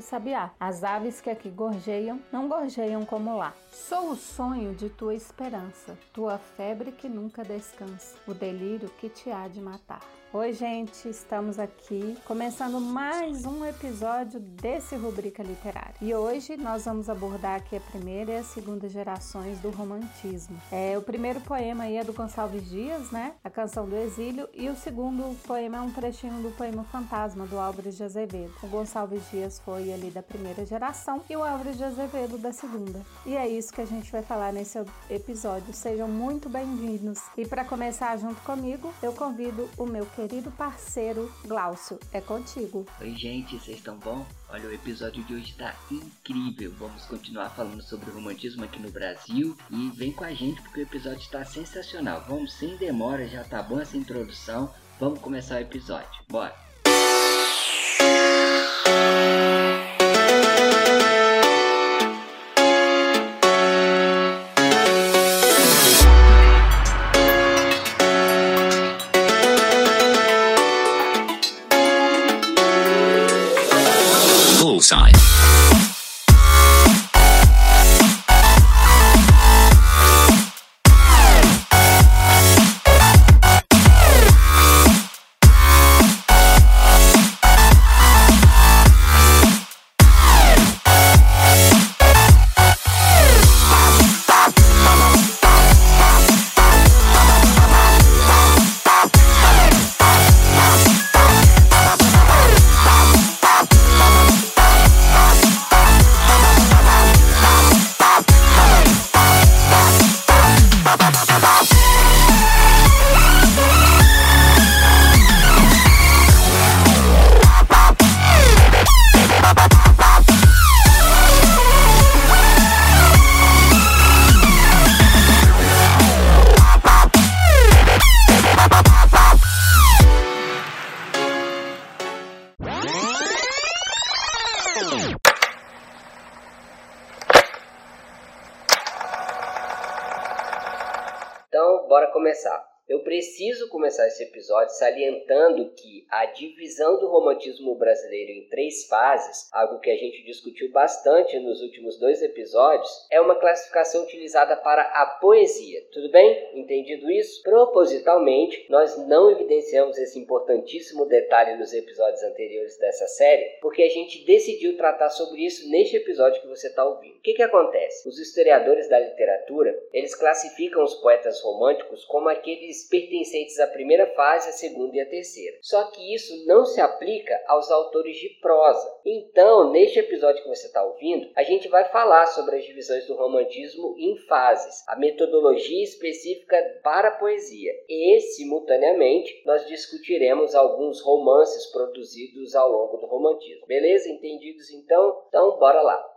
sabiá. As aves que aqui gorjeiam não gorjeiam como lá. Sou o sonho de tua esperança, tua febre que nunca descansa, o delírio que te há de matar. Oi, gente, estamos aqui começando mais um episódio desse Rubrica Literária. E hoje nós vamos abordar aqui a primeira e a segunda gerações do romantismo. É, o primeiro poema aí é do Gonçalves Dias, né? A Canção do Exílio, e o segundo poema é um trechinho do poema Fantasma, do Álvares de Azevedo. O Gonçalves Dias foi ali da primeira geração e o Álvares de Azevedo da segunda. E é isso que a gente vai falar nesse episódio. Sejam muito bem-vindos. E para começar junto comigo, eu convido o meu querido parceiro Glaucio. É contigo. Oi, gente, vocês estão bom? Olha, o episódio de hoje tá incrível. Vamos continuar falando sobre o romantismo aqui no Brasil e vem com a gente porque o episódio está sensacional. Vamos sem demora, já tá bom essa introdução. Vamos começar o episódio. Bora. sign. Episódio salientando que a divisão do romantismo brasileiro em três fases, algo que a gente discutiu bastante nos últimos dois episódios, é uma classificação utilizada para a poesia. Tudo bem? Entendido isso? Propositalmente, nós não evidenciamos esse importantíssimo detalhe nos episódios anteriores dessa série, porque a gente decidiu tratar sobre isso neste episódio que você está ouvindo. O que, que acontece? Os historiadores da literatura, eles classificam os poetas românticos como aqueles pertencentes à primeira fase, à segunda e à terceira. Só que isso não se aplica aos autores de prosa. Então, neste episódio que você está ouvindo, a gente vai falar sobre as divisões do romantismo em fases, a metodologia específica para a poesia. E, simultaneamente, nós discutiremos alguns romances produzidos ao longo do romantismo. Beleza? Entendidos então? Então, bora lá.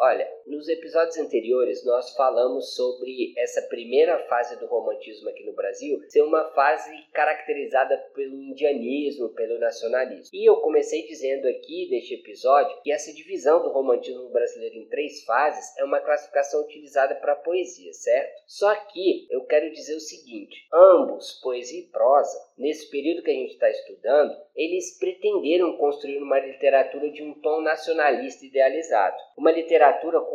Olha, nos episódios anteriores nós falamos sobre essa primeira fase do romantismo aqui no Brasil ser uma fase caracterizada pelo indianismo, pelo nacionalismo. E eu comecei dizendo aqui neste episódio que essa divisão do romantismo brasileiro em três fases é uma classificação utilizada para poesia, certo? Só que eu quero dizer o seguinte: ambos, poesia e prosa, nesse período que a gente está estudando, eles pretenderam construir uma literatura de um tom nacionalista idealizado, uma literatura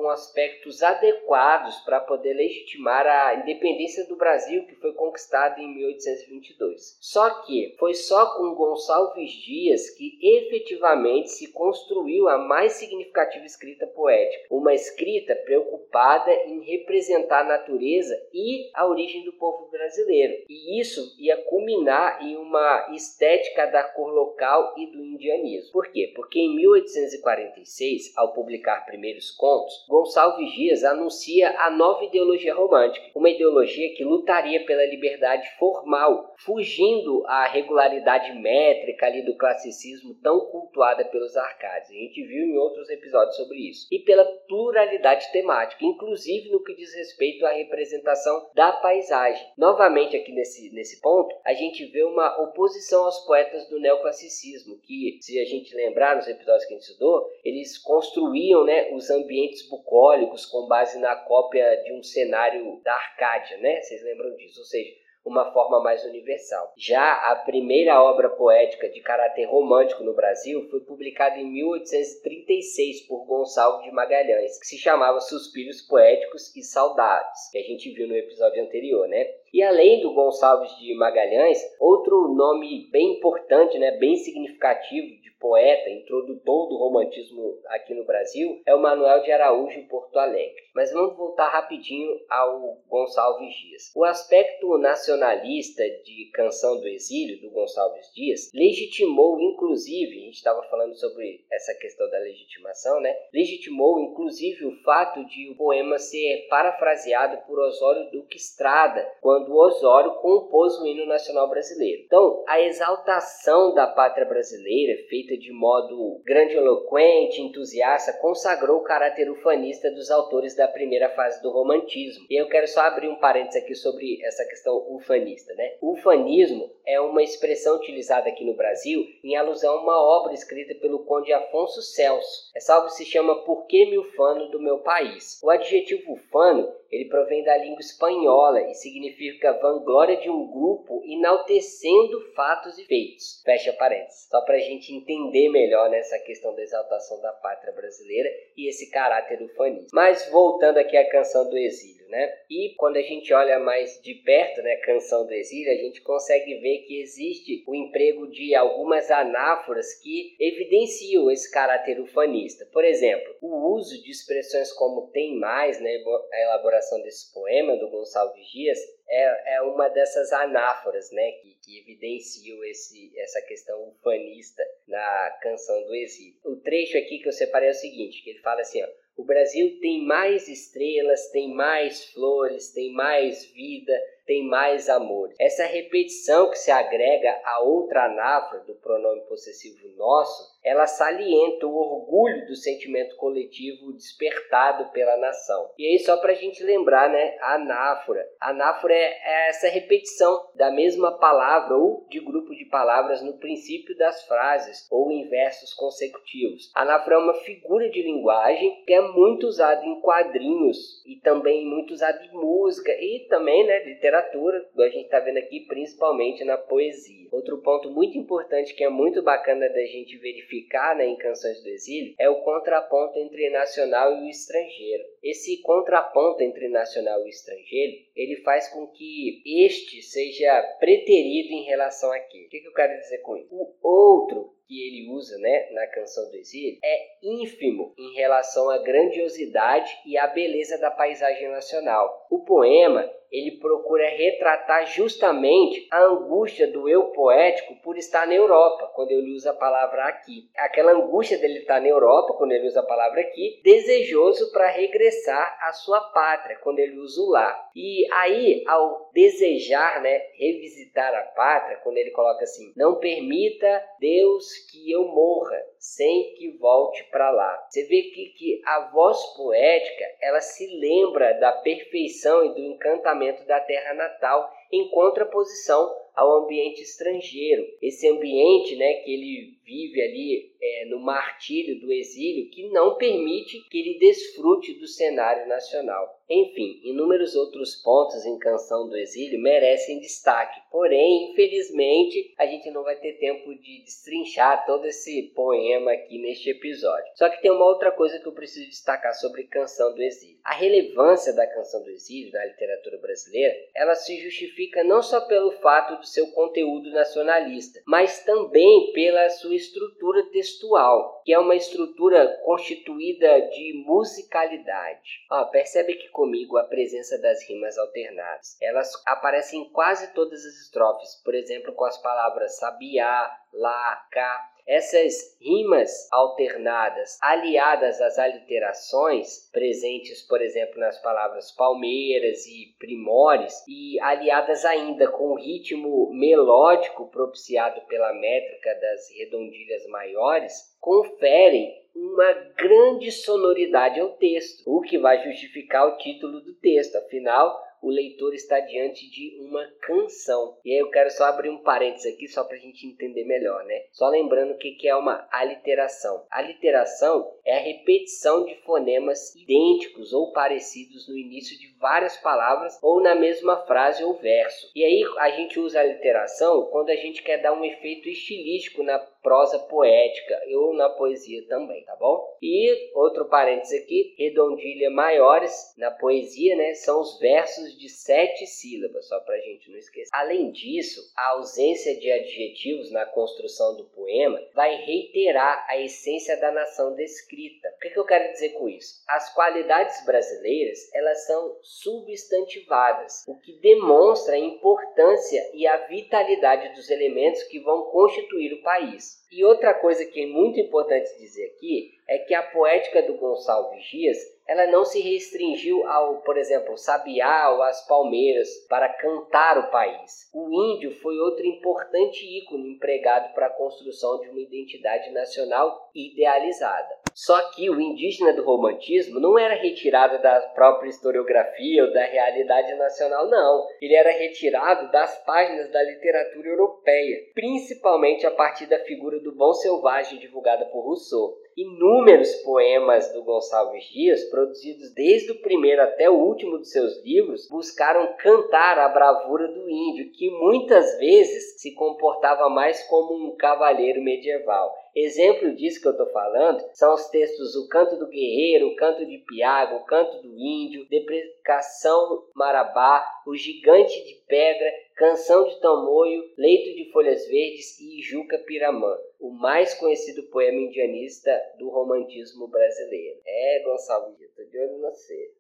com aspectos adequados para poder legitimar a independência do Brasil que foi conquistada em 1822. Só que foi só com Gonçalves Dias que efetivamente se construiu a mais significativa escrita poética, uma escrita preocupada em representar a natureza e a origem do povo brasileiro. E isso ia culminar em uma estética da cor local e do indianismo. Por quê? Porque em 1846, ao publicar primeiros contos, Gonçalves Dias anuncia a nova ideologia romântica, uma ideologia que lutaria pela liberdade formal, fugindo à regularidade métrica ali do classicismo tão cultuada pelos arcades. A gente viu em outros episódios sobre isso. E pela pluralidade temática, inclusive no que diz respeito à representação da paisagem. Novamente aqui nesse, nesse ponto, a gente vê uma oposição aos poetas do neoclassicismo, que, se a gente lembrar nos episódios que a gente estudou, eles construíam né, os ambientes bucólicos com base na cópia de um cenário da Arcádia, né? Vocês lembram disso? Ou seja, uma forma mais universal. Já a primeira obra poética de caráter romântico no Brasil foi publicada em 1836 por Gonçalves de Magalhães, que se chamava Suspiros Poéticos e Saudades, que a gente viu no episódio anterior, né? E além do Gonçalves de Magalhães, outro nome bem importante, né, bem significativo de poeta, introdutor do romantismo aqui no Brasil, é o Manuel de Araújo Porto Alegre. Mas vamos voltar rapidinho ao Gonçalves Dias. O aspecto nacionalista de Canção do Exílio, do Gonçalves Dias, legitimou inclusive, a gente estava falando sobre essa questão da legitimação, né? Legitimou inclusive o fato de o poema ser parafraseado por Osório Duque Estrada, quando Osório compôs o hino nacional brasileiro. Então, a exaltação da pátria brasileira, feita de modo grandiloquente, entusiasta, consagrou o caráter ufanista dos autores da primeira fase do romantismo. E eu quero só abrir um parênteses aqui sobre essa questão ufanista, né? Ufanismo é uma expressão utilizada aqui no Brasil em alusão a uma obra escrita pelo conde Afonso Celso. Essa obra se chama Por que me ufano do meu país? O adjetivo ufano ele provém da língua espanhola e significa vanglória de um grupo enaltecendo fatos e feitos. Fecha parênteses. Só para a gente entender melhor nessa questão da exaltação da pátria brasileira e esse caráter ufanista. Mas voltando aqui à canção do exílio. Né? E quando a gente olha mais de perto, né, Canção do Exílio, a gente consegue ver que existe o emprego de algumas anáforas que evidenciam esse caráter ufanista. Por exemplo, o uso de expressões como tem mais, né, a elaboração desse poema do Gonçalves Dias, é, é uma dessas anáforas né, que, que evidenciam esse, essa questão ufanista na Canção do Exílio. O trecho aqui que eu separei é o seguinte, que ele fala assim, ó, o Brasil tem mais estrelas, tem mais flores, tem mais vida, tem mais amor. Essa repetição que se agrega a outra anáfora do pronome possessivo nosso, ela salienta o orgulho do sentimento coletivo despertado pela nação. E aí só para a gente lembrar, né, a anáfora. A anáfora é, é essa repetição da mesma palavra ou de grupo de palavras no princípio das frases ou em versos consecutivos. A anáfora é uma figura de linguagem que é muito usada em quadrinhos e também muito usada em música e também, né, literatura a gente está vendo aqui, principalmente na poesia. Outro ponto muito importante que é muito bacana da gente verificar né, em Canções do Exílio é o contraponto entre nacional e o estrangeiro. Esse contraponto entre nacional e estrangeiro, ele faz com que este seja preterido em relação àquele. O que, que eu quero dizer com isso? O outro que ele usa né, na canção do exílio é ínfimo em relação à grandiosidade e à beleza da paisagem nacional. O poema ele procura retratar justamente a angústia do eu poético por estar na Europa, quando ele usa a palavra aqui. Aquela angústia dele estar na Europa, quando ele usa a palavra aqui, desejoso para regressar à sua pátria, quando ele usa o lá. E aí, ao desejar, né, revisitar a pátria, quando ele coloca assim: "Não permita Deus que eu morra, sem que volte para lá. Você vê que, a voz poética ela se lembra da perfeição e do encantamento da terra natal em contraposição ao ambiente estrangeiro. Esse ambiente né, que ele vive ali é, no martírio do exílio que não permite que ele desfrute do cenário nacional. Enfim, inúmeros outros pontos em Canção do Exílio merecem destaque, porém, infelizmente, a gente não vai ter tempo de destrinchar todo esse poema aqui neste episódio. Só que tem uma outra coisa que eu preciso destacar sobre Canção do Exílio. A relevância da Canção do Exílio na literatura brasileira, ela se justifica não só pelo fato do seu conteúdo nacionalista, mas também pela sua estrutura textual, que é uma estrutura constituída de musicalidade. Ó, percebe que comigo a presença das rimas alternadas. Elas aparecem em quase todas as estrofes, por exemplo, com as palavras sabiá, lá, cá. Essas rimas alternadas, aliadas às aliterações presentes, por exemplo, nas palavras palmeiras e primores, e aliadas ainda com o ritmo melódico propiciado pela métrica das redondilhas maiores, conferem uma grande sonoridade ao texto, o que vai justificar o título do texto. Afinal, o leitor está diante de uma canção. E aí eu quero só abrir um parênteses aqui só para a gente entender melhor, né? Só lembrando o que é uma aliteração. Aliteração é a repetição de fonemas idênticos ou parecidos no início de várias palavras ou na mesma frase ou verso. E aí a gente usa aliteração quando a gente quer dar um efeito estilístico na prosa poética ou na poesia também, tá bom? E outro parênteses aqui, redondilha maiores na poesia, né, são os versos de sete sílabas, só para a gente não esquecer. Além disso, a ausência de adjetivos na construção do poema vai reiterar a essência da nação descrita. O que, que eu quero dizer com isso? As qualidades brasileiras elas são substantivadas, o que demonstra a importância e a vitalidade dos elementos que vão constituir o país. E outra coisa que é muito importante dizer aqui é que a poética do Gonçalves Dias ela não se restringiu ao, por exemplo, sabiá ou às palmeiras para cantar o país. O índio foi outro importante ícone empregado para a construção de uma identidade nacional idealizada. Só que o indígena do romantismo não era retirado da própria historiografia ou da realidade nacional, não. Ele era retirado das páginas da literatura europeia, principalmente a partir da figura do bom selvagem divulgada por Rousseau. Inúmeros poemas do Gonçalves Dias, produzidos desde o primeiro até o último de seus livros, buscaram cantar a bravura do índio, que muitas vezes se comportava mais como um cavaleiro medieval. Exemplo disso que eu estou falando são os textos O Canto do Guerreiro, O Canto de Piago, O Canto do Índio, Deprecação Marabá, O Gigante de Pedra, Canção de Tamoio, Leito de Folhas Verdes e Juca Piramã, o mais conhecido poema indianista do romantismo brasileiro. É, Gonçalo, tô de olho no você.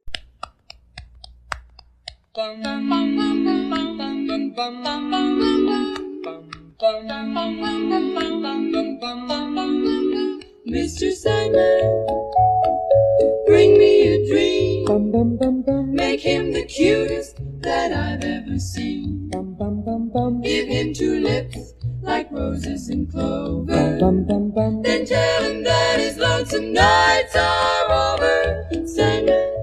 Mr. Sandman, bring me a dream. Bum, bum, bum, bum. Make him the cutest that I've ever seen. Bum, bum, bum, bum. Give him two lips like roses and clover. bum bum bum Then tell him that his lonesome nights are over. Sandman.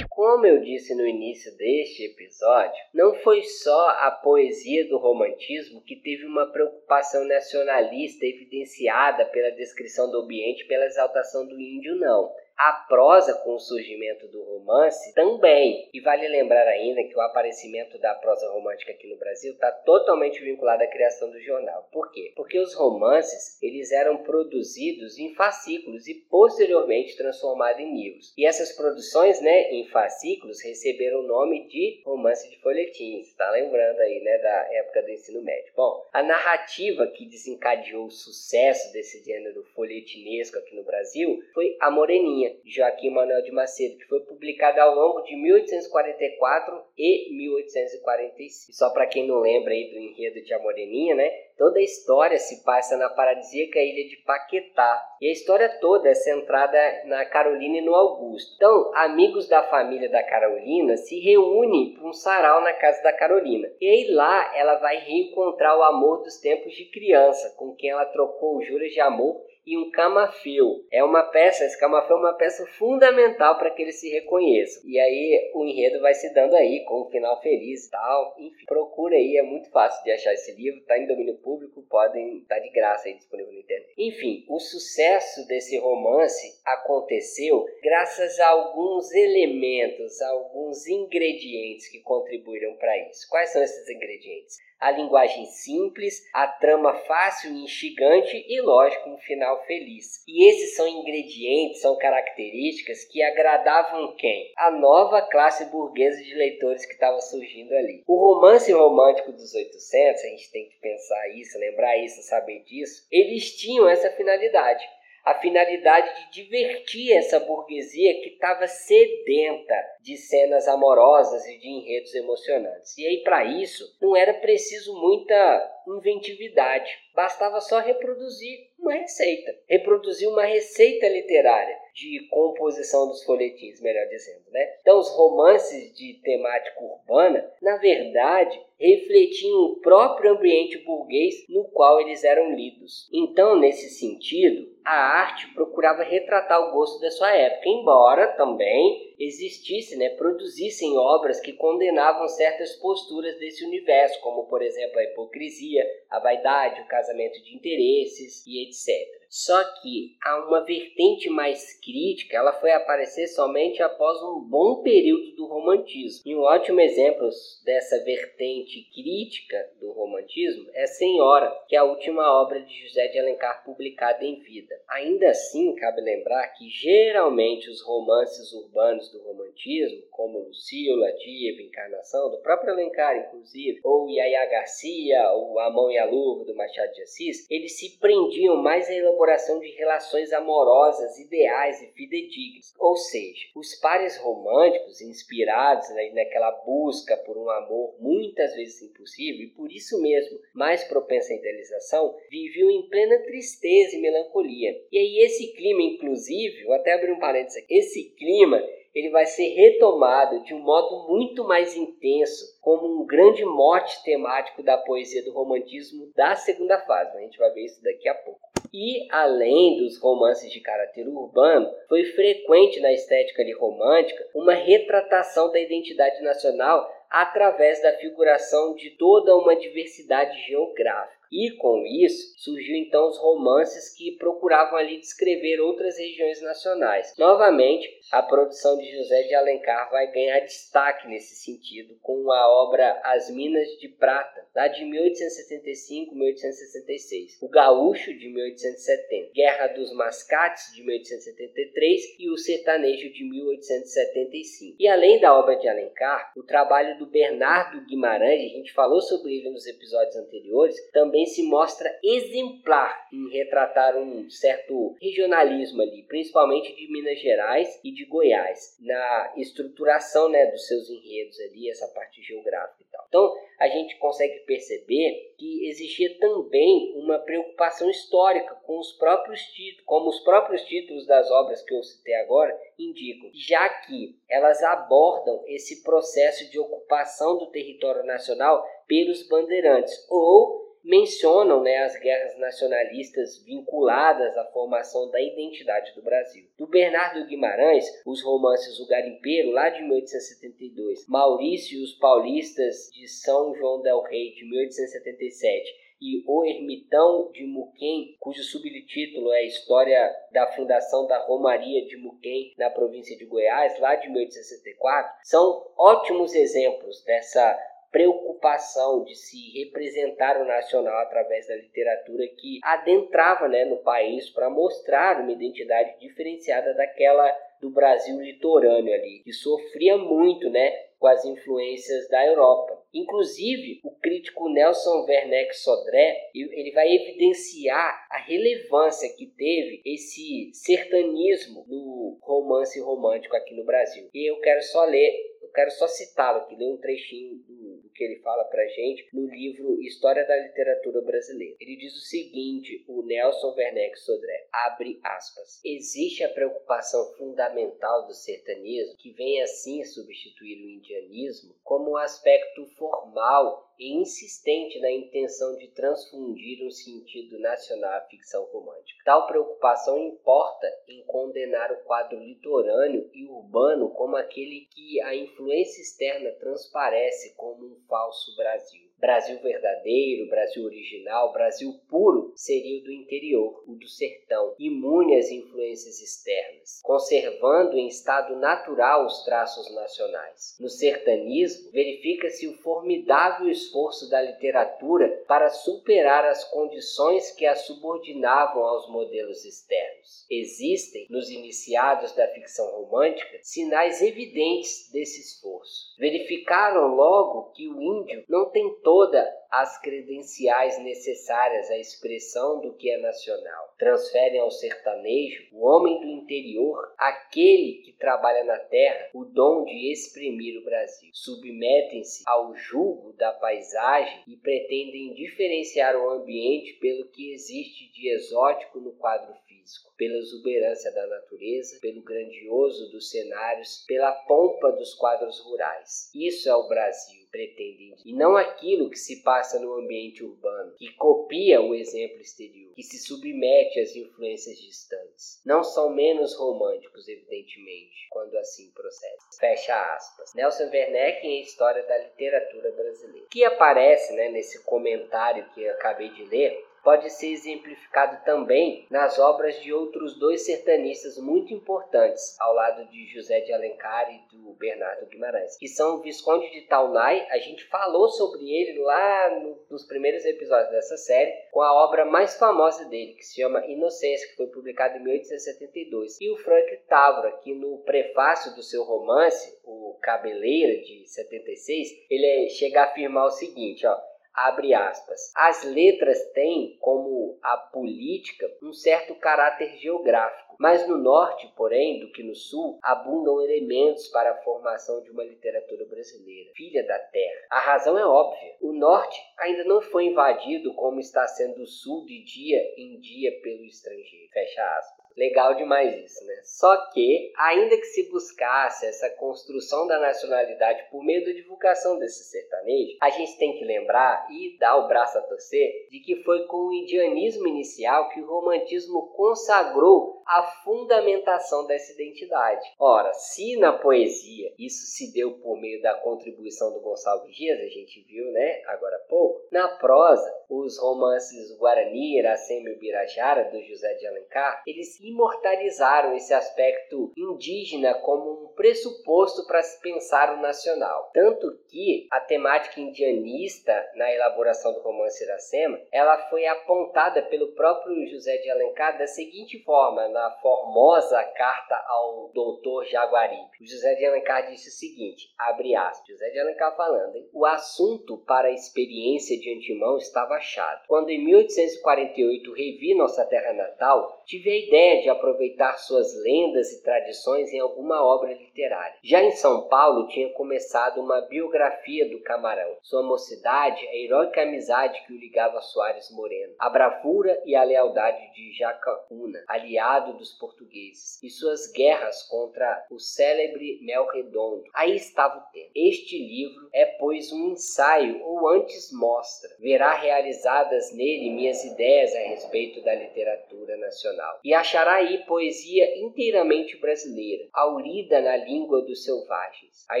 Como eu disse no início deste episódio, não foi só a poesia do romantismo que teve uma preocupação nacionalista evidenciada pela descrição do ambiente pela exaltação do índio, não. A prosa com o surgimento do romance também. E vale lembrar ainda que o aparecimento da prosa romântica aqui no Brasil está totalmente vinculado à criação do jornal. Por quê? Porque os romances eles eram produzidos em fascículos e posteriormente transformados em livros. E essas produções, né, em fascículos receberam o nome de romance de folhetim. Está lembrando aí, né, da época do ensino médio. Bom, a narrativa que desencadeou o sucesso desse gênero folhetinesco aqui no Brasil foi a Moreninha de Joaquim Manuel de Macedo, que foi publicada ao longo de 1844 e 1845. E só para quem não lembra aí do enredo de A Moreninha, né? Toda a história se passa na paradisíaca ilha de Paquetá. E a história toda é centrada na Carolina e no Augusto. Então, amigos da família da Carolina se reúnem para um sarau na casa da Carolina. E aí lá ela vai reencontrar o amor dos tempos de criança, com quem ela trocou juras de amor e um camafeu. É uma peça, esse camafeu é uma peça fundamental para que eles se reconheçam. E aí o enredo vai se dando aí com um final feliz e tal. Enfim, procura aí, é muito fácil de achar esse livro, tá em domínio público, podem estar tá de graça aí disponível na internet. Enfim, o sucesso desse romance aconteceu graças a alguns elementos, alguns ingredientes que contribuíram para isso. Quais são esses ingredientes? A linguagem simples, a trama fácil e instigante e, lógico, um final feliz. E esses são ingredientes, são características que agradavam quem? A nova classe burguesa de leitores que estava surgindo ali. O romance romântico dos 800, a gente tem que pensar isso, lembrar isso, saber disso, eles tinham essa finalidade a finalidade de divertir essa burguesia que estava sedenta de cenas amorosas e de enredos emocionantes. E aí, para isso, não era preciso muita inventividade, bastava só reproduzir uma receita, reproduzir uma receita literária de composição dos folhetins, melhor dizendo, né? Então, os romances de temática urbana, na verdade, refletiam o próprio ambiente burguês no qual eles eram lidos. Então, nesse sentido, a arte procurava retratar o gosto da sua época, embora também existisse, né, produzissem obras que condenavam certas posturas desse universo, como por exemplo a hipocrisia, a vaidade, o casamento de interesses e etc. Só que há uma vertente mais crítica, ela foi aparecer somente após um bom período do romantismo. E um ótimo exemplo dessa vertente crítica do romantismo é Senhora, que é a última obra de José de Alencar publicada em vida. Ainda assim, cabe lembrar que geralmente os romances urbanos do romantismo, como Lucila, Diva, Encarnação, do próprio Alencar, inclusive, ou Yaya Garcia, ou A Mão e a Luva, do Machado de Assis, eles se prendiam mais à elaboração elaboração de relações amorosas, ideais e fidedignas. Ou seja, os pares românticos, inspirados né, naquela busca por um amor muitas vezes impossível e por isso mesmo mais propensa à idealização, viviam em plena tristeza e melancolia. E aí esse clima, inclusive, vou até abrir um parênteses aqui, esse clima ele vai ser retomado de um modo muito mais intenso, como um grande mote temático da poesia do romantismo da segunda fase. A gente vai ver isso daqui a pouco. E além dos romances de caráter urbano, foi frequente na estética romântica uma retratação da identidade nacional através da figuração de toda uma diversidade geográfica. E com isso surgiu então os romances que procuravam ali descrever outras regiões nacionais. Novamente, a produção de José de Alencar vai ganhar destaque nesse sentido com a obra As Minas de Prata, lá de 1865-1866, O Gaúcho de 1870, Guerra dos Mascates de 1873 e O Sertanejo de 1875. E além da obra de Alencar, o trabalho do Bernardo Guimarães, a gente falou sobre ele nos episódios anteriores, também também se mostra exemplar em retratar um certo regionalismo ali, principalmente de Minas Gerais e de Goiás, na estruturação né, dos seus enredos ali, essa parte geográfica e tal. Então, a gente consegue perceber que existia também uma preocupação histórica com os próprios títulos, como os próprios títulos das obras que eu citei agora indicam, já que elas abordam esse processo de ocupação do território nacional pelos bandeirantes ou mencionam né, as guerras nacionalistas vinculadas à formação da identidade do Brasil. Do Bernardo Guimarães, os romances O Garimpeiro, lá de 1872, Maurício e os Paulistas de São João del Rei, de 1877, e O Ermitão de Muquem, cujo subtítulo é História da Fundação da Romaria de Muquem na província de Goiás, lá de 1864, são ótimos exemplos dessa preocupação de se representar o nacional através da literatura que adentrava né, no país para mostrar uma identidade diferenciada daquela do Brasil litorâneo ali, que sofria muito né, com as influências da Europa. Inclusive, o crítico Nelson Werneck Sodré, ele vai evidenciar a relevância que teve esse sertanismo no romance romântico aqui no Brasil. E eu quero só ler, eu quero só citá-lo aqui, ler um trechinho do que ele fala pra gente no livro História da Literatura Brasileira. Ele diz o seguinte, o Nelson Werneck Sodré, abre aspas. Existe a preocupação fundamental do sertanismo que vem assim substituir o indianismo como um aspecto formal e insistente na intenção de transfundir um sentido nacional à ficção romântica. Tal preocupação importa em condenar o quadro litorâneo e urbano como aquele que a influência externa transparece como um falso Brasil. Brasil verdadeiro, Brasil original, Brasil puro seria o do interior, o do sertão, imune às influências externas, conservando em estado natural os traços nacionais. No sertanismo, verifica-se o formidável esforço da literatura para superar as condições que a subordinavam aos modelos externos. Existem, nos iniciados da ficção romântica, sinais evidentes desse esforço. Verificaram logo que o índio não tentou todas as credenciais necessárias à expressão do que é nacional. Transferem ao sertanejo, o homem do interior, aquele que trabalha na terra, o dom de exprimir o Brasil. Submetem-se ao julgo da paisagem e pretendem diferenciar o ambiente pelo que existe de exótico no quadro físico, pela exuberância da natureza, pelo grandioso dos cenários, pela pompa dos quadros rurais. Isso é o Brasil pretendem, e não aquilo que se passa no ambiente urbano, que copia o exemplo exterior, que se submete às influências distantes. Não são menos românticos, evidentemente, quando assim procedem. Fecha aspas. Nelson Werneck em História da Literatura Brasileira. Que aparece né, nesse comentário que eu acabei de ler, pode ser exemplificado também nas obras de outros dois sertanistas muito importantes, ao lado de José de Alencar e do Bernardo Guimarães, que são o Visconde de Taunay. A gente falou sobre ele lá no, nos primeiros episódios dessa série, com a obra mais famosa dele, que se chama Inocência, que foi publicada em 1872, e o Frank Távora, que no prefácio do seu romance, O Cabeleira, de 76, ele chega a afirmar o seguinte, ó, abre aspas. As letras têm, como a política, um certo caráter geográfico, mas no norte, porém, do que no sul, abundam elementos para a formação de uma literatura brasileira, filha da terra. A razão é óbvia. O norte ainda não foi invadido como está sendo o sul de dia em dia pelo estrangeiro. Fecha aspas. Legal demais isso, né? Só que, ainda que se buscasse essa construção da nacionalidade por meio da divulgação desse sertanejo, a gente tem que lembrar e dar o braço a torcer de que foi com o indianismo inicial que o romantismo consagrou a fundamentação dessa identidade. Ora, se na poesia isso se deu por meio da contribuição do Gonçalves Dias, a gente viu, né, agora há pouco, na prosa, os romances Guarani, Iracema e Birajara, do José de Alencar, eles imortalizaram esse aspecto indígena como um pressuposto para se pensar o nacional. Tanto que a temática indianista na elaboração do romance Iracema, ela foi apontada pelo próprio José de Alencar da seguinte forma, na formosa carta ao doutor Jaguaribe. O José de Alencar disse o seguinte, abre aspas, José de Alencar falando, hein? O assunto para a experiência de antemão estava achado. Quando em 1848 revi nossa terra natal, tive a ideia de aproveitar suas lendas e tradições em alguma obra literária. Já em São Paulo tinha começado uma biografia do Camarão. Sua mocidade, a heróica amizade que o ligava a Soares Moreno, a bravura e a lealdade de Jacaúna, aliado dos portugueses, e suas guerras contra o célebre Mel Redondo. Aí estava o tema. Este livro é, pois, um ensaio, ou antes mostra. Verá realizadas nele minhas ideias a respeito da literatura nacional. E achará aí poesia inteiramente brasileira, aurida na língua dos selvagens. A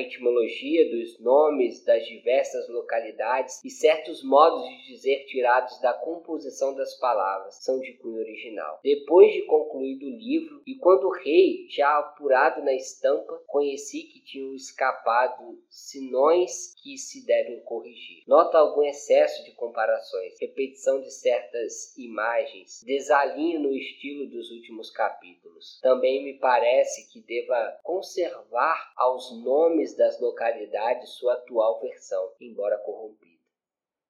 etimologia dos nomes das diversas localidades e certos modos de dizer tirados da composição das palavras são de cunho original. Depois de concluído o livro, e quando o rei, já apurado na estampa, conheci que tinham escapado sinões que se devem corrigir. Nota algum excesso de comparações, repetição de certas imagens, desalinho no estilo dos últimos capítulos. Também me parece que deva conservar aos nomes das localidades sua atual versão, embora corrompida.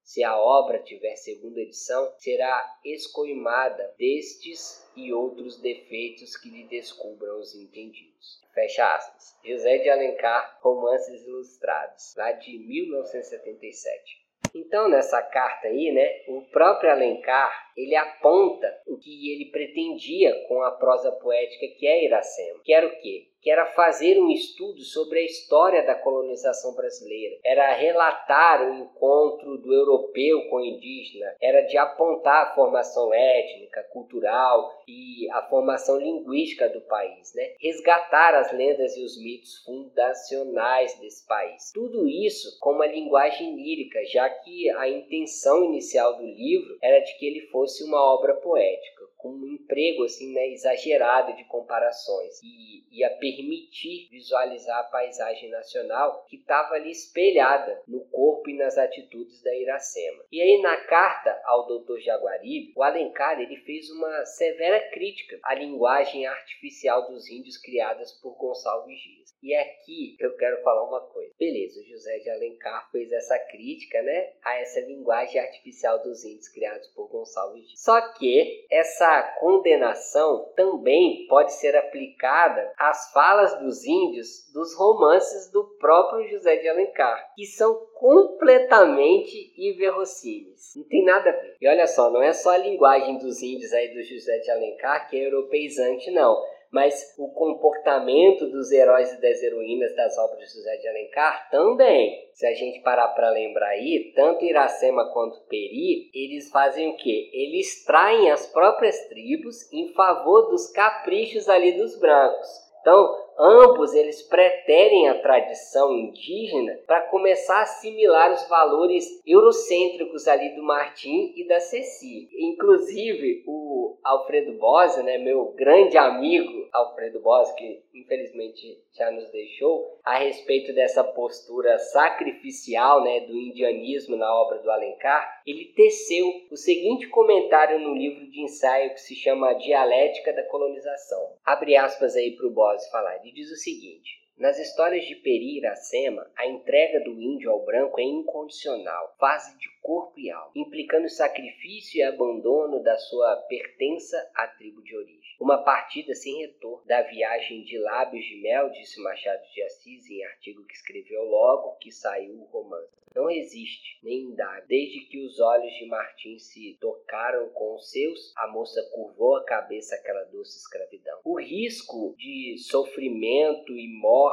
se a obra tiver segunda edição, será escoimada destes e outros defeitos que lhe descubram os entendidos. Fecha aspas. José de Alencar, Romances Ilustrados, lá de 1977. Então, nessa carta aí, né, o próprio Alencar, ele aponta o que ele pretendia com a prosa poética que é Iracema. Que era o quê? Que era fazer um estudo sobre a história da colonização brasileira, era relatar o encontro do europeu com o indígena, era de apontar a formação étnica, cultural e a formação linguística do país, né? resgatar as lendas e os mitos fundacionais desse país. Tudo isso com uma linguagem lírica, já que a intenção inicial do livro era de que ele fosse uma obra poética com um emprego assim, né, exagerado de comparações e ia permitir visualizar a paisagem nacional que estava ali espelhada no corpo e nas atitudes da Iracema. E aí na carta ao Dr. Jaguaribe, o Alencar ele fez uma severa crítica à linguagem artificial dos índios criadas por Gonçalves Dias. E aqui eu quero falar uma coisa. Beleza, o José de Alencar fez essa crítica, né, a essa linguagem artificial dos índios criados por Gonçalves Dias. Só que essa condenação também pode ser aplicada às falas dos índios dos romances do próprio José de Alencar, que são completamente inverossímeis. Não tem nada a ver. E olha só, não é só a linguagem dos índios aí do José de Alencar que é europeizante, não mas o comportamento dos heróis e das heroínas das obras de José de Alencar também. Se a gente parar para lembrar aí, tanto Iracema quanto Peri, eles fazem o quê? Eles traem as próprias tribos em favor dos caprichos ali dos brancos. Então, ambos eles preterem a tradição indígena para começar a assimilar os valores eurocêntricos ali do Martim e da Ceci. Inclusive, o Alfredo Bose, né, meu grande amigo Alfredo Bose, que infelizmente já nos deixou, a respeito dessa postura sacrificial né, do indianismo na obra do Alencar, ele teceu o seguinte comentário no livro de ensaio que se chama Dialética da Colonização. Abre aspas aí para o Bose falar. Ele diz o seguinte: nas histórias de Peri e Iracema, a entrega do índio ao branco é incondicional, fase de corpo e alma, implicando sacrifício e abandono da sua pertença à tribo de origem. Uma partida sem retorno da viagem de lábios de mel, disse Machado de Assis em artigo que escreveu logo que saiu o romance. Não resiste, nem indaga. Desde que os olhos de Martim se tocaram com os seus, a moça curvou a cabeça àquela doce escravidão. O risco de sofrimento e morte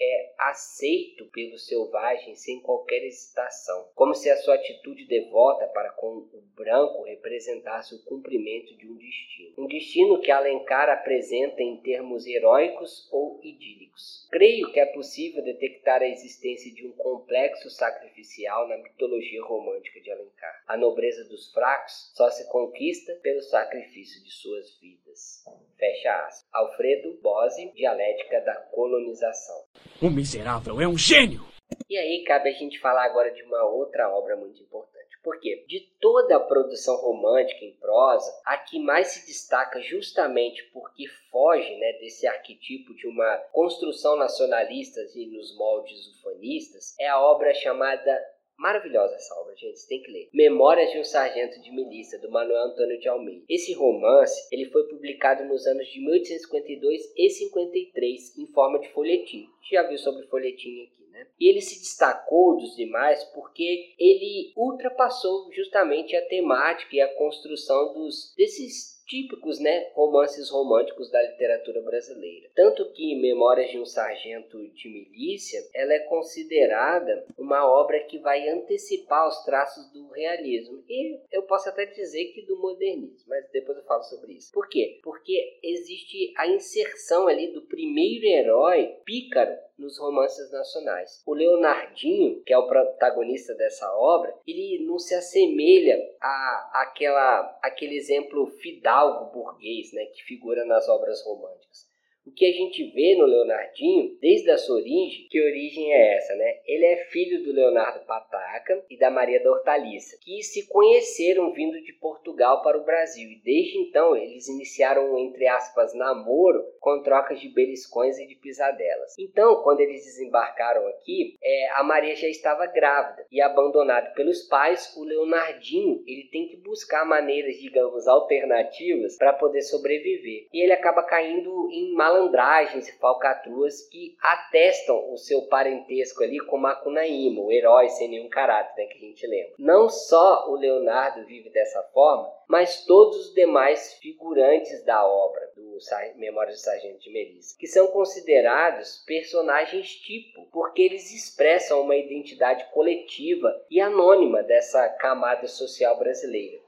é aceito pelo selvagem sem qualquer hesitação, como se a sua atitude devota para com o branco representasse o cumprimento de um destino. Um destino que Alencar apresenta em termos heróicos ou idílicos. Creio que é possível detectar a existência de um complexo sacrificial na mitologia romântica de Alencar. A nobreza dos fracos só se conquista pelo sacrifício de suas vidas. Fecha aspas. Alfredo Bose, Dialética da Colonização. O miserável é um gênio! E aí cabe a gente falar agora de uma outra obra muito importante. Por quê? De toda a produção romântica em prosa, a que mais se destaca justamente porque foge né, desse arquetipo de uma construção nacionalista e nos moldes ufanistas é a obra chamada Maravilhosa essa obra, gente, tem que ler. Memórias de um Sargento de Milícia, do Manuel Antônio de Almeida. Esse romance, ele foi publicado nos anos de 1852 e 53 em forma de folhetim. Já viu sobre folhetim aqui. Né? E ele se destacou dos demais porque ele ultrapassou justamente a temática e a construção dos desses típicos, né, romances românticos da literatura brasileira. Tanto que Memórias de um Sargento de Milícia, ela é considerada uma obra que vai antecipar os traços do realismo e eu posso até dizer que do modernismo, mas depois eu falo sobre isso. Por quê? Porque existe a inserção ali do primeiro herói pícaro nos romances nacionais. O Leonardinho, que é o protagonista dessa obra, ele não se assemelha a aquela, aquele exemplo fidalgo burguês né, que figura nas obras românticas. O que a gente vê no Leonardinho, desde a sua origem, que origem é essa, né? Ele é filho do Leonardo Pataca e da Maria da Hortaliça, que se conheceram vindo de Portugal para o Brasil. E desde então eles iniciaram um, entre aspas, namoro com trocas de beliscões e de pisadelas. Então, quando eles desembarcaram aqui, é, a Maria já estava grávida e abandonado pelos pais, o Leonardinho ele tem que buscar maneiras, digamos, alternativas para poder sobreviver. E ele acaba caindo em malandragens e falcatruas que atestam o seu parentesco ali com Macunaíma, o herói sem nenhum caráter, né, que a gente lembra. Não só o Leonardo vive dessa forma, mas todos os demais figurantes da obra do Memórias do Sargento de Melissa, que são considerados personagens tipo, porque eles expressam uma identidade coletiva e anônima dessa camada social brasileira.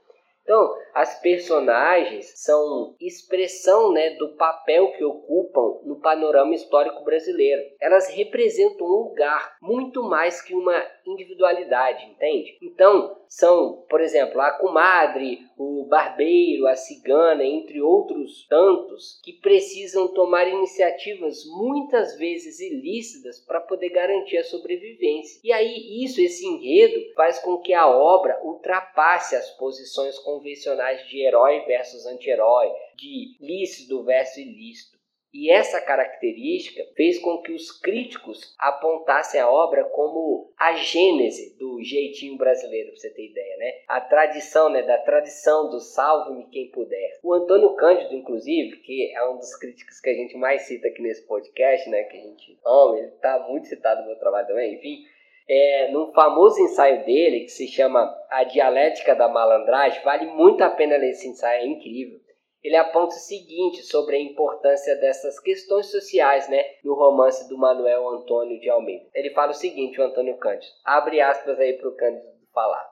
Então, as personagens são expressão né, do papel que ocupam no panorama histórico brasileiro. Elas representam um lugar muito mais que uma individualidade, entende? Então, são, por exemplo, a comadre, o barbeiro, a cigana, entre outros tantos, que precisam tomar iniciativas muitas vezes ilícitas para poder garantir a sobrevivência. E aí, isso, esse enredo, faz com que a obra ultrapasse as posições convencionais de herói versus anti-herói, de lícito versus ilícito. E essa característica fez com que os críticos apontassem a obra como a gênese do jeitinho brasileiro, para você ter ideia, né? A tradição, né, da tradição do salve-me quem puder. O Antônio Cândido, inclusive, que é um dos críticos que a gente mais cita aqui nesse podcast, né, que a gente ama, ele está muito citado no meu trabalho também, enfim, é, num famoso ensaio dele, que se chama A Dialética da Malandragem, vale muito a pena ler esse ensaio, é incrível ele aponta o seguinte sobre a importância dessas questões sociais né, no romance do Manuel Antônio de Almeida. Ele fala o seguinte, o Antônio Cândido, abre aspas aí para o Cândido falar.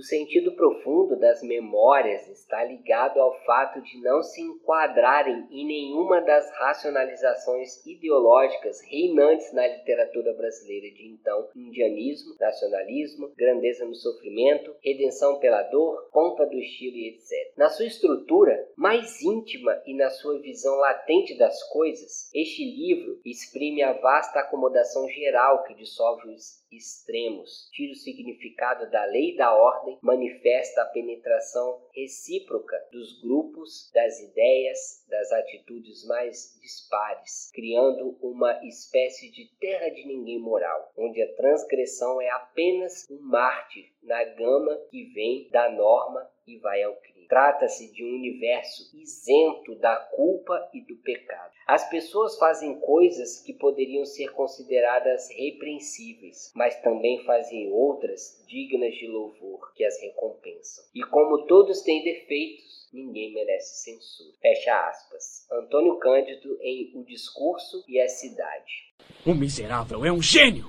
O sentido profundo das memórias está ligado ao fato de não se enquadrarem em nenhuma das racionalizações ideológicas reinantes na literatura brasileira de então: indianismo, nacionalismo, grandeza no sofrimento, redenção pela dor, ponta do estilo e etc. Na sua estrutura mais íntima e na sua visão latente das coisas, este livro exprime a vasta acomodação geral que dissolve os extremos, tira o significado da lei e da ordem, manifesta a penetração recíproca dos grupos, das ideias, das atitudes mais dispares, criando uma espécie de terra de ninguém moral, onde a transgressão é apenas um mártir na gama que vem da norma e vai ao crime. Trata-se de um universo isento da culpa e do pecado. As pessoas fazem coisas que poderiam ser consideradas repreensíveis, mas também fazem outras dignas de louvor que as recompensam. E como todos têm defeitos, ninguém merece censura. Fecha aspas. Antônio Cândido em O Discurso e a Cidade. O miserável é um gênio!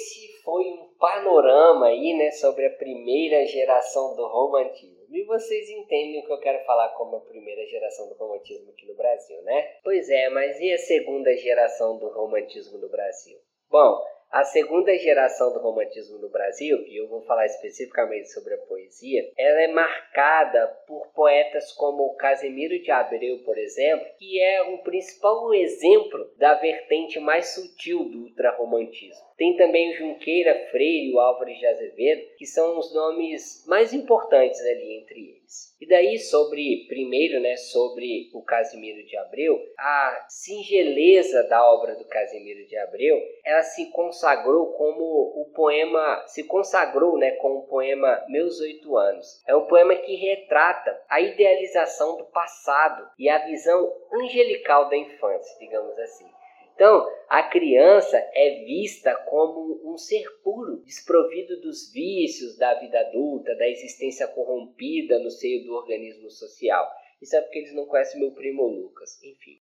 panorama aí, né, sobre a primeira geração do romantismo. E vocês entendem o que eu quero falar como a primeira geração do romantismo aqui no Brasil, né? Pois é, mas e a segunda geração do romantismo no Brasil? Bom, a segunda geração do romantismo no Brasil, e eu vou falar especificamente sobre a poesia, ela é marcada por poetas como Casemiro de Abreu, por exemplo, que é o principal exemplo da vertente mais sutil do ultrarromantismo. Tem também o Junqueira Freire e o Álvares de Azevedo, que são os nomes mais importantes ali entre eles. E daí sobre, primeiro, né, sobre o Casimiro de Abreu, a singeleza da obra do Casimiro de Abreu, ela se consagrou como o poema, se consagrou, né, com o poema Meus Oito Anos. É um poema que retrata a idealização do passado e a visão angelical da infância, digamos assim. Então, a criança é vista como um ser puro, desprovido dos vícios da vida adulta, da existência corrompida no seio do organismo social. Isso é porque eles não conhecem meu primo Lucas. Enfim.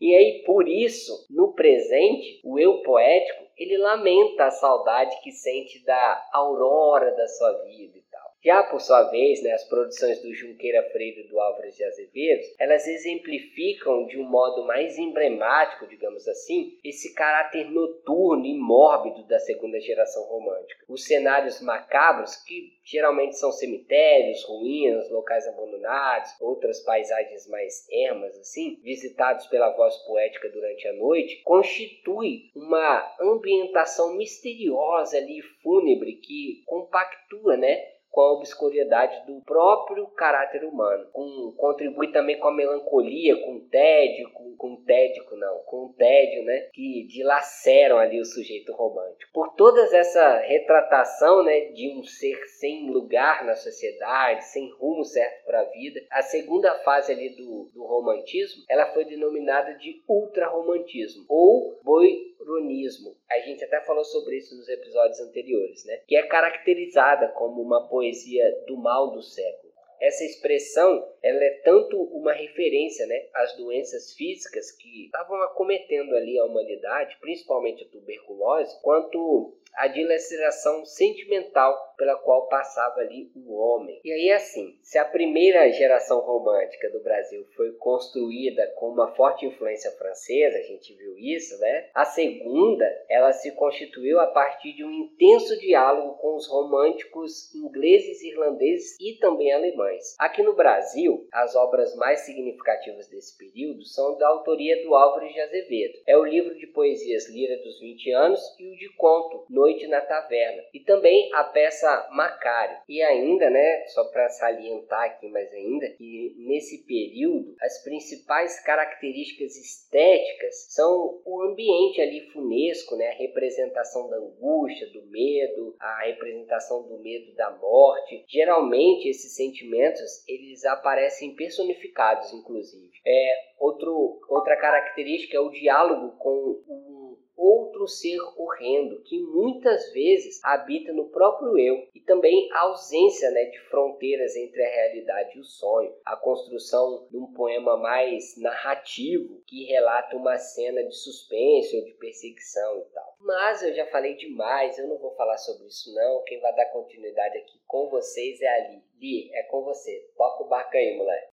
E aí, por isso, no presente, o eu poético, ele lamenta a saudade que sente da aurora da sua vida já por sua vez, né, as produções do Junqueira Freire e do Álvares de Azevedo, elas exemplificam de um modo mais emblemático, digamos assim, esse caráter noturno e mórbido da segunda geração romântica. Os cenários macabros, que geralmente são cemitérios, ruínas, locais abandonados, outras paisagens mais ermas assim, visitados pela voz poética durante a noite, constitui uma ambientação misteriosa ali, fúnebre, que compactua, né, com a obscuridade do próprio caráter humano. Com, contribui também com a melancolia, com o tédio, com, com o não, com o tédio, né, que dilaceram ali o sujeito romântico. Por toda essa retratação, né, de um ser sem lugar na sociedade, sem rumo certo para a vida, a segunda fase ali do, do romantismo, ela foi denominada de ultrarromantismo ou boi cronismo. A gente até falou sobre isso nos episódios anteriores, né? Que é caracterizada como uma poesia do mal do século. Essa expressão ela é tanto uma referência né, às doenças físicas que estavam acometendo ali a humanidade, principalmente a tuberculose, quanto a dilaceração sentimental pela qual passava ali o homem. E aí assim, se a primeira geração romântica do Brasil foi construída com uma forte influência francesa, a gente viu isso, né? A segunda, ela se constituiu a partir de um intenso diálogo com os românticos ingleses, irlandeses e também alemães. Aqui no Brasil, as obras mais significativas desse período são da autoria do Álvares de Azevedo. É o livro de poesias Lira dos 20 anos e o de conto Noite na Taverna, e também a peça Macário. E ainda, né, só para salientar aqui mais ainda, que nesse período as principais características estéticas são o ambiente ali funesco, né, a representação da angústia, do medo, a representação do medo da morte. Geralmente esses sentimentos eles aparecem personificados, inclusive. É outro, outra característica é o diálogo com outro ser horrendo que muitas vezes habita no próprio eu e também a ausência né, de fronteiras entre a realidade e o sonho, a construção de um poema mais narrativo que relata uma cena de suspense ou de perseguição e tal. Mas eu já falei demais, eu não vou falar sobre isso não. Quem vai dar continuidade aqui com vocês é a Li. Li, é com você. Toca o barco aí, moleque.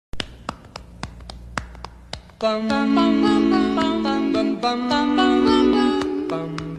Bum, bum, bum,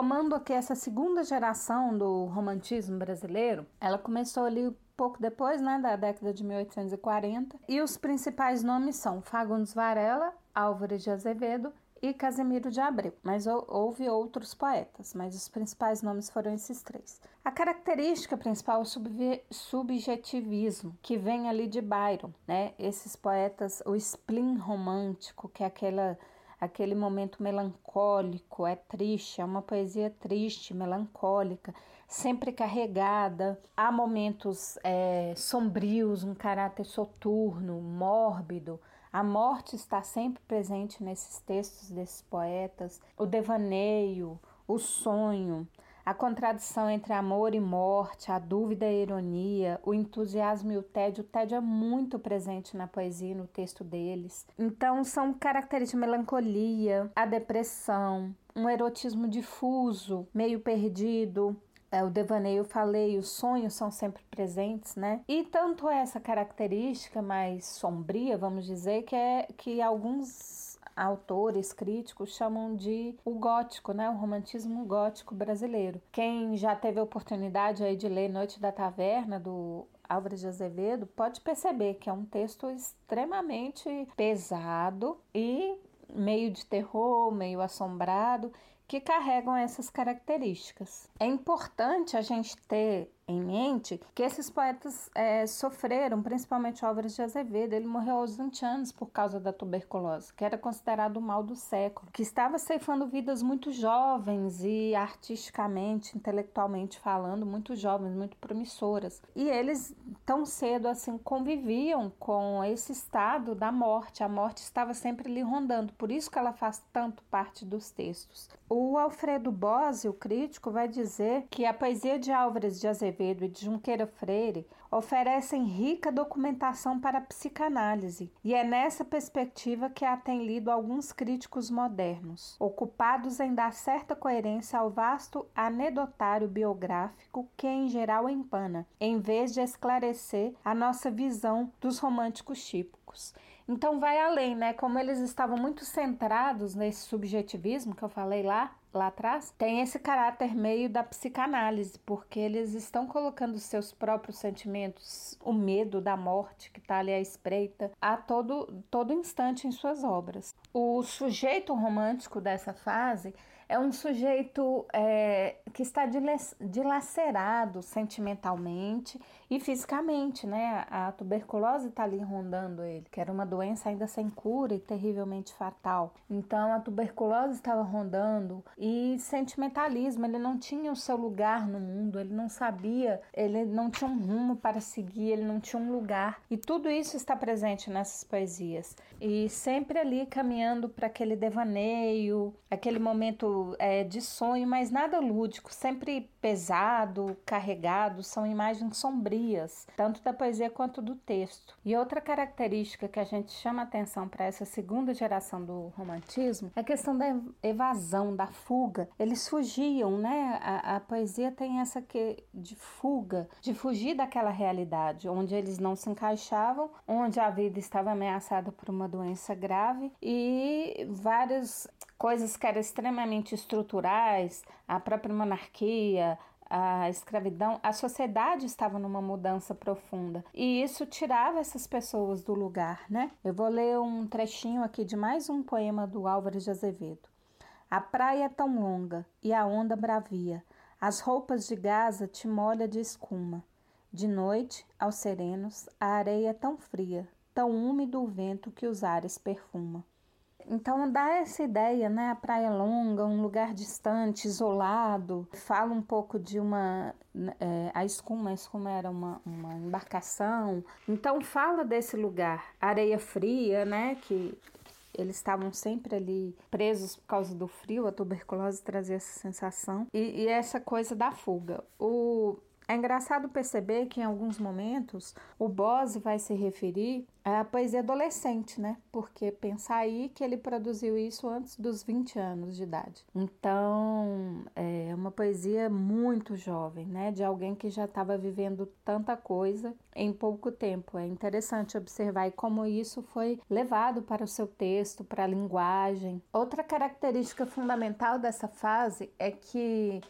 Retomando aqui essa segunda geração do romantismo brasileiro, ela começou ali pouco depois, né, da década de 1840, e os principais nomes são Fagundes Varela, Álvares de Azevedo e Casimiro de Abreu, mas houve outros poetas, mas os principais nomes foram esses três. A característica principal é o subjetivismo, que vem ali de Byron, né? Esses poetas, o spleen romântico, que é aquela aquele momento melancólico, é triste, é uma poesia triste, melancólica, sempre carregada. Há momentos é, sombrios, um caráter soturno, mórbido. A morte está sempre presente nesses textos desses poetas, o devaneio, o sonho, a contradição entre amor e morte, a dúvida e a ironia, o entusiasmo e o tédio. O tédio é muito presente na poesia, no texto deles. Então, são características de melancolia, a depressão, um erotismo difuso, meio perdido, é, o devaneio, falei, os sonhos são sempre presentes, né? E tanto essa característica mais sombria, vamos dizer, que é que alguns autores, críticos chamam de o gótico, né? O romantismo gótico brasileiro. Quem já teve a oportunidade aí de ler Noite da Taverna do Álvares de Azevedo pode perceber que é um texto extremamente pesado e meio de terror, meio assombrado, que carregam essas características. É importante a gente ter em mente que esses poetas é, sofreram, principalmente Álvares de Azevedo. Ele morreu aos 20 anos por causa da tuberculose, que era considerado o mal do século, que estava ceifando vidas muito jovens e artisticamente, intelectualmente falando, muito jovens, muito promissoras. E eles tão cedo assim conviviam com esse estado da morte. A morte estava sempre lhe rondando, por isso que ela faz tanto parte dos textos. O Alfredo Bose, o crítico, vai dizer que a poesia de Álvares de Azevedo e de Junqueira Freire oferecem rica documentação para a psicanálise, e é nessa perspectiva que a tem lido alguns críticos modernos, ocupados em dar certa coerência ao vasto anedotário biográfico que em geral empana, em vez de esclarecer a nossa visão dos românticos típicos. Então vai além, né? Como eles estavam muito centrados nesse subjetivismo que eu falei lá, lá atrás, tem esse caráter meio da psicanálise, porque eles estão colocando seus próprios sentimentos, o medo da morte que está ali à espreita, a todo, todo instante em suas obras. O sujeito romântico dessa fase é um sujeito é, que está dilacerado sentimentalmente e fisicamente, né? A tuberculose está ali rondando ele, que era uma doença ainda sem cura e terrivelmente fatal. Então a tuberculose estava rondando e sentimentalismo, ele não tinha o seu lugar no mundo, ele não sabia, ele não tinha um rumo para seguir, ele não tinha um lugar. E tudo isso está presente nessas poesias. E sempre ali caminhando para aquele devaneio, aquele momento é, de sonho, mas nada lúdico, sempre pesado, carregado, são imagens sombrias, tanto da poesia quanto do texto. E outra característica que a gente chama atenção para essa segunda geração do romantismo é a questão da evasão, da fuga. Eles fugiam, né? A, a poesia tem essa que de fuga, de fugir daquela realidade onde eles não se encaixavam, onde a vida estava ameaçada por uma doença grave e várias coisas que eram extremamente estruturais, a própria monarquia, a escravidão, a sociedade estava numa mudança profunda e isso tirava essas pessoas do lugar, né? Eu vou ler um trechinho aqui de mais um poema do Álvares de Azevedo. A praia é tão longa e a onda bravia, as roupas de Gaza te molha de escuma. De noite, aos serenos, a areia é tão fria, tão úmido o vento que os ares perfuma. Então dá essa ideia, né? A praia longa, um lugar distante, isolado. Fala um pouco de uma. É, a escuma, a escuma era uma, uma embarcação. Então fala desse lugar. Areia fria, né? Que eles estavam sempre ali presos por causa do frio, a tuberculose trazia essa sensação. E, e essa coisa da fuga. O, é engraçado perceber que em alguns momentos o Bose vai se referir a poesia adolescente, né? Porque pensar aí que ele produziu isso antes dos 20 anos de idade. Então, é uma poesia muito jovem, né? De alguém que já estava vivendo tanta coisa em pouco tempo. É interessante observar como isso foi levado para o seu texto, para a linguagem. Outra característica fundamental dessa fase é que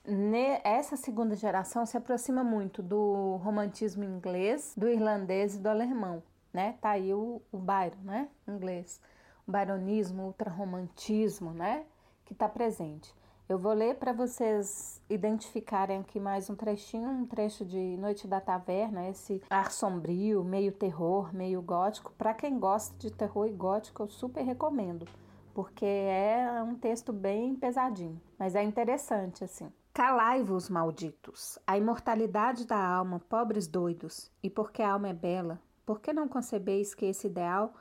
essa segunda geração se aproxima muito do romantismo inglês, do irlandês e do alemão né? Tá aí o, o Byron, né? Inglês. O byronismo, o ultrarromantismo, né? Que está presente. Eu vou ler para vocês identificarem aqui mais um trechinho, um trecho de Noite da Taverna, esse ar sombrio, meio terror, meio gótico. Para quem gosta de terror e gótico, eu super recomendo, porque é um texto bem pesadinho, mas é interessante assim. Calai-vos, malditos, a imortalidade da alma, pobres doidos, e porque a alma é bela, por que não concebeis que esse ideal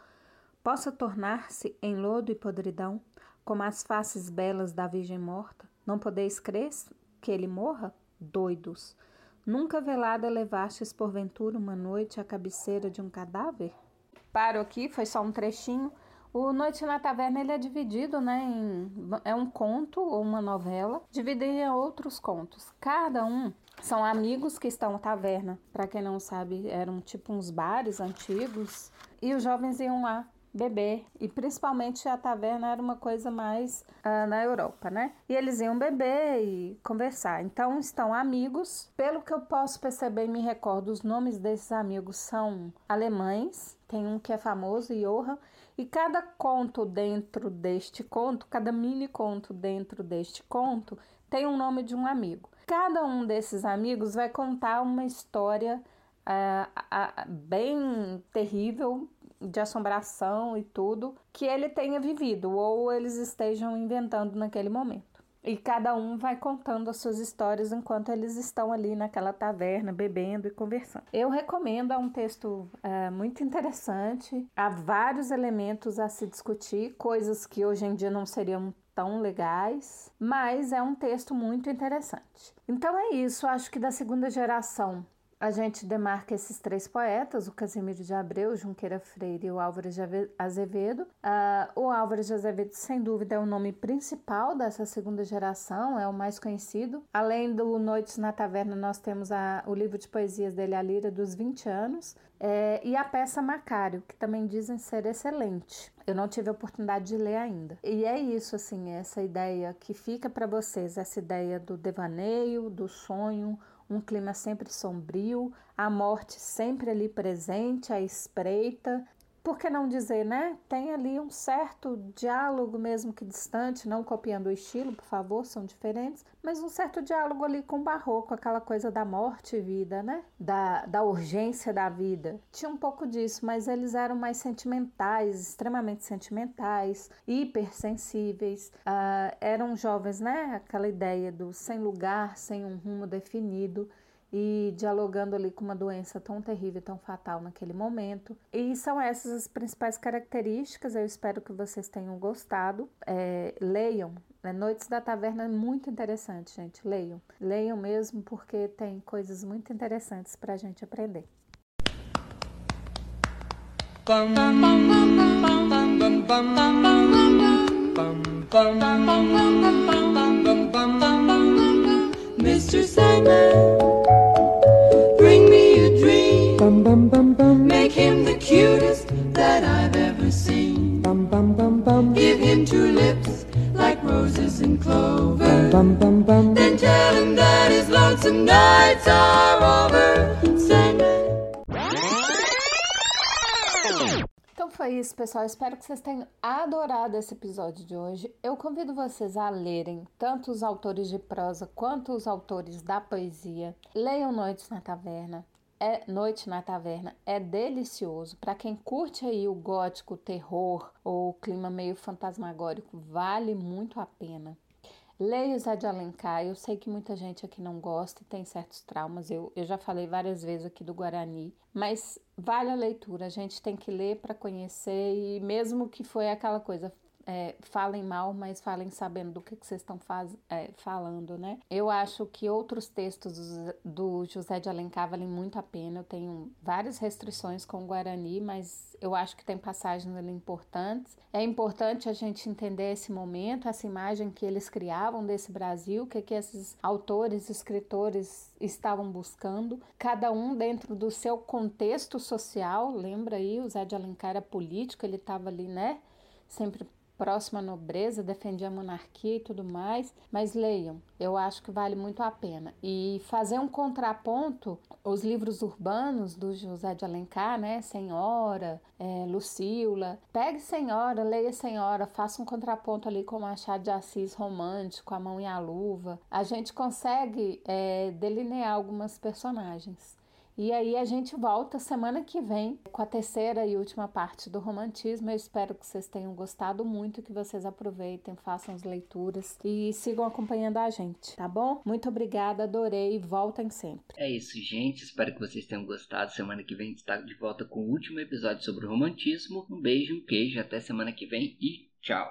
possa tornar-se em lodo e podridão, como as faces belas da Virgem morta? Não podeis crer que ele morra? Doidos! Nunca velada levastes porventura uma noite à cabeceira de um cadáver? Paro aqui, foi só um trechinho. O Noite na Taverna ele é dividido, né, em é um conto ou uma novela, dividido em outros contos. Cada um são amigos que estão na taverna. Para quem não sabe, eram tipo uns bares antigos. E os jovens iam lá beber. E principalmente a taverna era uma coisa mais uh, na Europa, né? E eles iam beber e conversar. Então estão amigos. Pelo que eu posso perceber e me recordo, os nomes desses amigos são alemães. Tem um que é famoso, Johann. E cada conto dentro deste conto, cada mini conto dentro deste conto, tem um nome de um amigo. Cada um desses amigos vai contar uma história uh, uh, bem terrível de assombração e tudo que ele tenha vivido ou eles estejam inventando naquele momento. E cada um vai contando as suas histórias enquanto eles estão ali naquela taverna, bebendo e conversando. Eu recomendo, é um texto é, muito interessante. Há vários elementos a se discutir, coisas que hoje em dia não seriam tão legais, mas é um texto muito interessante. Então é isso, acho que da segunda geração a gente demarca esses três poetas, o Casimiro de Abreu, Junqueira Freire e o Álvares de Azevedo. Uh, o Álvares de Azevedo, sem dúvida, é o nome principal dessa segunda geração, é o mais conhecido. Além do Noites na Taverna, nós temos a, o livro de poesias dele, A Lira dos 20 Anos, é, e a peça Macário, que também dizem ser excelente. Eu não tive a oportunidade de ler ainda. E é isso, assim, essa ideia que fica para vocês, essa ideia do devaneio, do sonho, um clima sempre sombrio, a morte sempre ali presente, à espreita, por que não dizer, né? Tem ali um certo diálogo, mesmo que distante, não copiando o estilo, por favor, são diferentes, mas um certo diálogo ali com o barroco, aquela coisa da morte e vida, né? Da, da urgência da vida. Tinha um pouco disso, mas eles eram mais sentimentais, extremamente sentimentais, hipersensíveis, uh, eram jovens, né? Aquela ideia do sem lugar, sem um rumo definido e dialogando ali com uma doença tão terrível, tão fatal naquele momento. E são essas as principais características. Eu espero que vocês tenham gostado. É, leiam. Né? Noites da Taverna é muito interessante, gente. Leiam. Leiam mesmo porque tem coisas muito interessantes para a gente aprender. Mr. Sandman the cutest that I've ever seen. Bum, bum, bum, bum. Give him two lips like roses and clover. Bum, bum, bum, Then tell him that his lonesome nights are over. Então foi isso, pessoal. Espero que vocês tenham adorado esse episódio de hoje. Eu convido vocês a lerem tanto os autores de prosa quanto os autores da poesia. Leiam Noites na Taverna é Noite na Taverna é delicioso. Para quem curte aí o gótico, o terror ou o clima meio fantasmagórico, vale muito a pena. Leia Zé de Alencar. Eu sei que muita gente aqui não gosta e tem certos traumas. Eu, eu já falei várias vezes aqui do Guarani, mas vale a leitura. A gente tem que ler para conhecer e mesmo que foi aquela coisa, é, falem mal, mas falem sabendo do que, que vocês estão é, falando, né? Eu acho que outros textos do José de Alencar valem muito a pena. Eu tenho várias restrições com o Guarani, mas eu acho que tem passagens ali importantes. É importante a gente entender esse momento, essa imagem que eles criavam desse Brasil, o que, que esses autores, escritores estavam buscando, cada um dentro do seu contexto social. Lembra aí, o Zé de Alencar era político, ele estava ali, né? Sempre próxima nobreza, defendia a monarquia e tudo mais, mas leiam, eu acho que vale muito a pena. E fazer um contraponto, os livros urbanos do José de Alencar, né, Senhora, é, Lucila, pegue Senhora, leia Senhora, faça um contraponto ali com o Machado de Assis romântico, a mão e a luva. A gente consegue é, delinear algumas personagens. E aí a gente volta semana que vem com a terceira e última parte do romantismo. Eu espero que vocês tenham gostado muito, que vocês aproveitem, façam as leituras e sigam acompanhando a gente, tá bom? Muito obrigada, adorei voltem sempre. É isso, gente. Espero que vocês tenham gostado. Semana que vem está de volta com o último episódio sobre o romantismo. Um beijo, um queijo, até semana que vem e tchau.